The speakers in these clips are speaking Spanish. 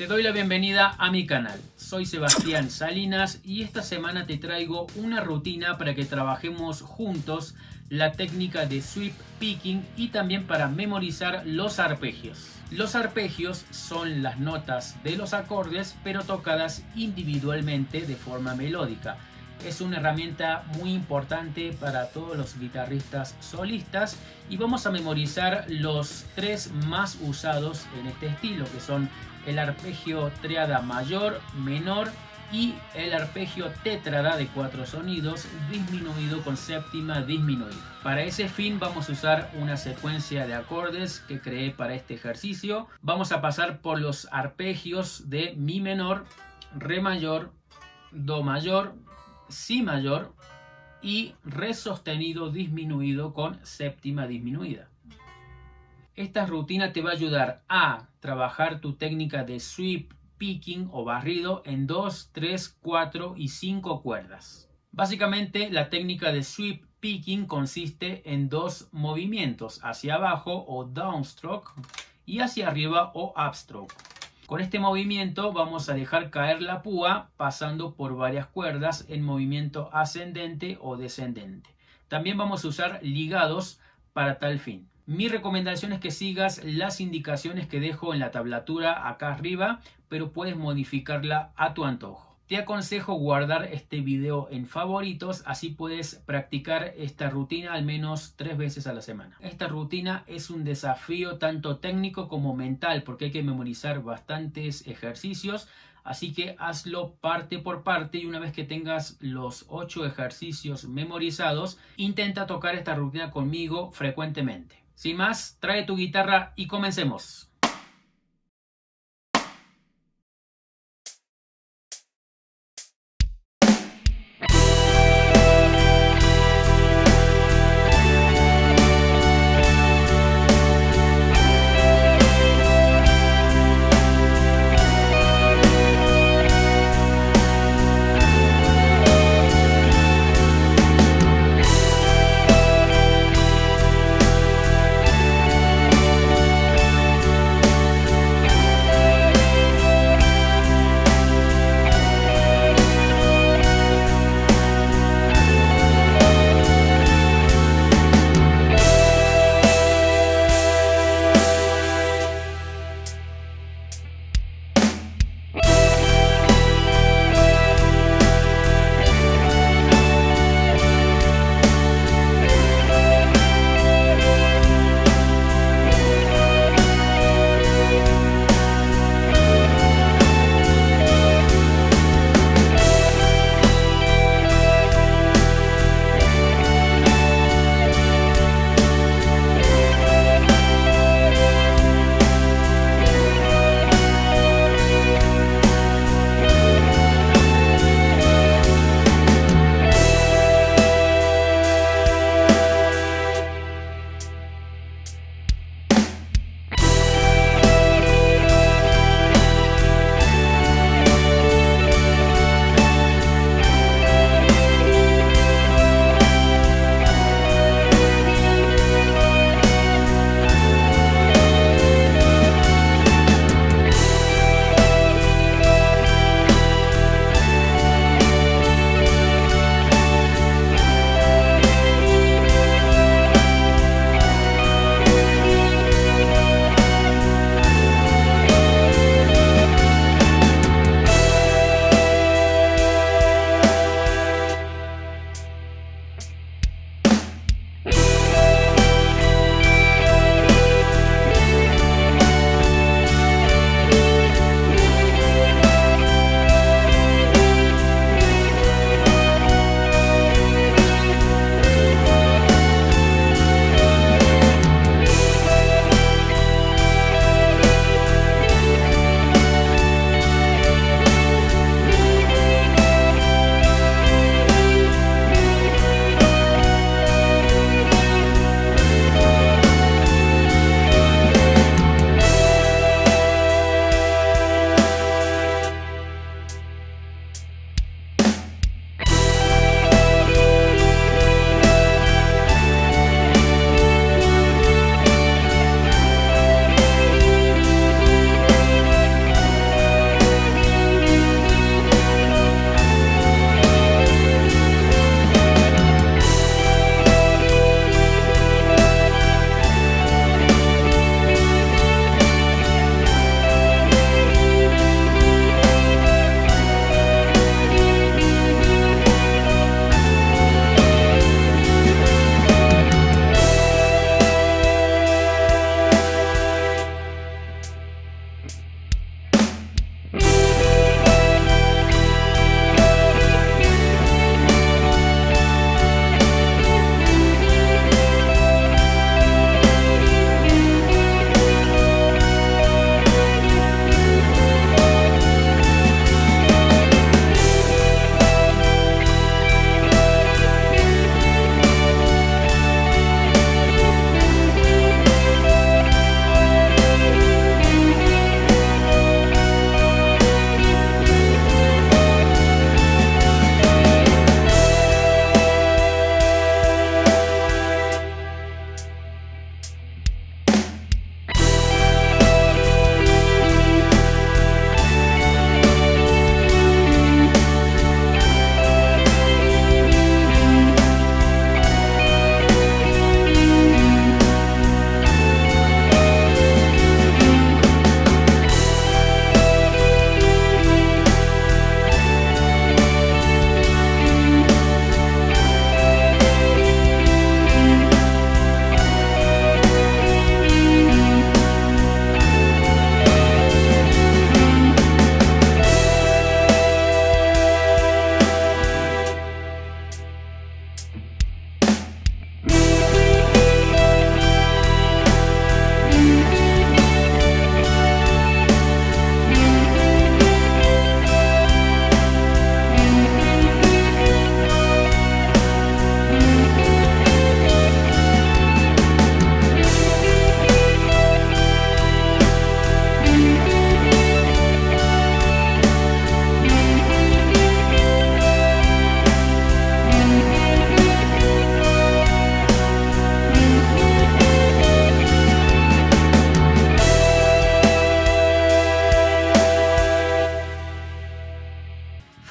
Te doy la bienvenida a mi canal. Soy Sebastián Salinas y esta semana te traigo una rutina para que trabajemos juntos la técnica de sweep picking y también para memorizar los arpegios. Los arpegios son las notas de los acordes pero tocadas individualmente de forma melódica. Es una herramienta muy importante para todos los guitarristas solistas y vamos a memorizar los tres más usados en este estilo que son el arpegio triada mayor, menor y el arpegio tétrada de cuatro sonidos disminuido con séptima disminuida. Para ese fin vamos a usar una secuencia de acordes que creé para este ejercicio. Vamos a pasar por los arpegios de mi menor, re mayor, do mayor, si mayor y re sostenido disminuido con séptima disminuida. Esta rutina te va a ayudar a trabajar tu técnica de sweep, picking o barrido en 2, 3, 4 y 5 cuerdas. Básicamente la técnica de sweep picking consiste en dos movimientos, hacia abajo o downstroke y hacia arriba o upstroke. Con este movimiento vamos a dejar caer la púa pasando por varias cuerdas en movimiento ascendente o descendente. También vamos a usar ligados para tal fin. Mi recomendación es que sigas las indicaciones que dejo en la tablatura acá arriba, pero puedes modificarla a tu antojo. Te aconsejo guardar este video en favoritos, así puedes practicar esta rutina al menos tres veces a la semana. Esta rutina es un desafío tanto técnico como mental porque hay que memorizar bastantes ejercicios, así que hazlo parte por parte y una vez que tengas los ocho ejercicios memorizados, intenta tocar esta rutina conmigo frecuentemente. Sin más, trae tu guitarra y comencemos.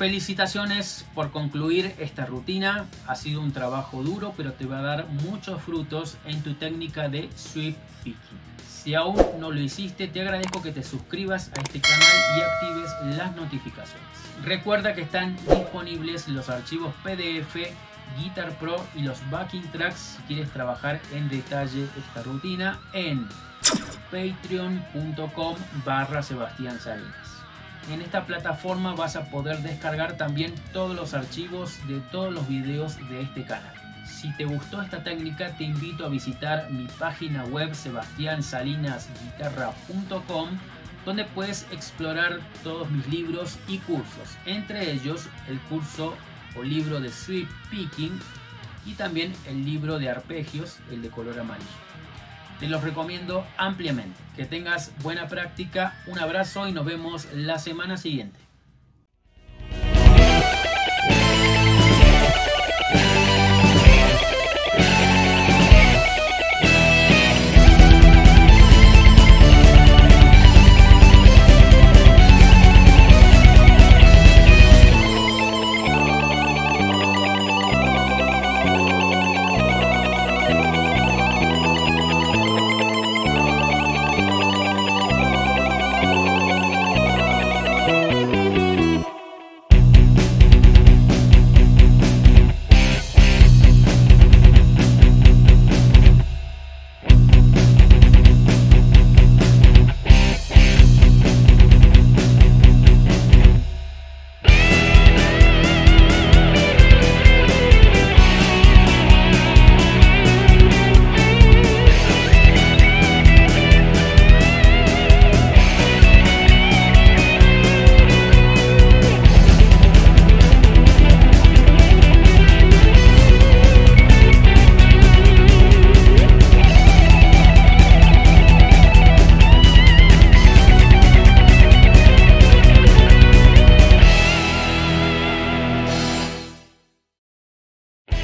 Felicitaciones por concluir esta rutina. Ha sido un trabajo duro, pero te va a dar muchos frutos en tu técnica de sweep picking. Si aún no lo hiciste, te agradezco que te suscribas a este canal y actives las notificaciones. Recuerda que están disponibles los archivos PDF, Guitar Pro y los backing tracks si quieres trabajar en detalle esta rutina en patreon.com barra Sebastián Salinas. En esta plataforma vas a poder descargar también todos los archivos de todos los videos de este canal. Si te gustó esta técnica te invito a visitar mi página web sebastiansalinasguitarra.com donde puedes explorar todos mis libros y cursos, entre ellos el curso o libro de sweep picking y también el libro de arpegios, el de color amarillo. Te los recomiendo ampliamente. Que tengas buena práctica, un abrazo y nos vemos la semana siguiente.